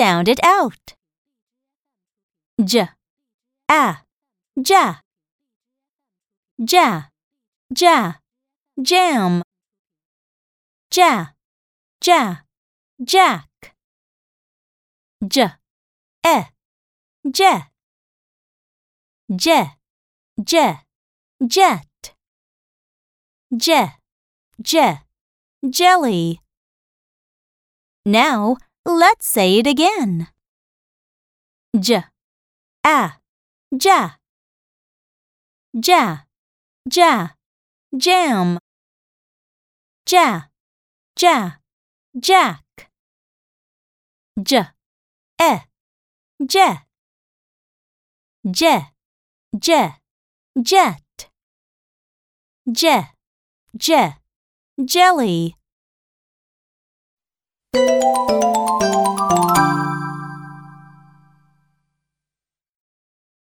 Sound it out. J, a, ja. Ja, ja, jam. Ja, ja, jack. J, e, j. J, j, jet. J, j, jelly. Now let's say it again. J, a, ja. Ja, ja, jam. Ja, ja, jack. J, e, j. J, j, jet. J, j, jelly.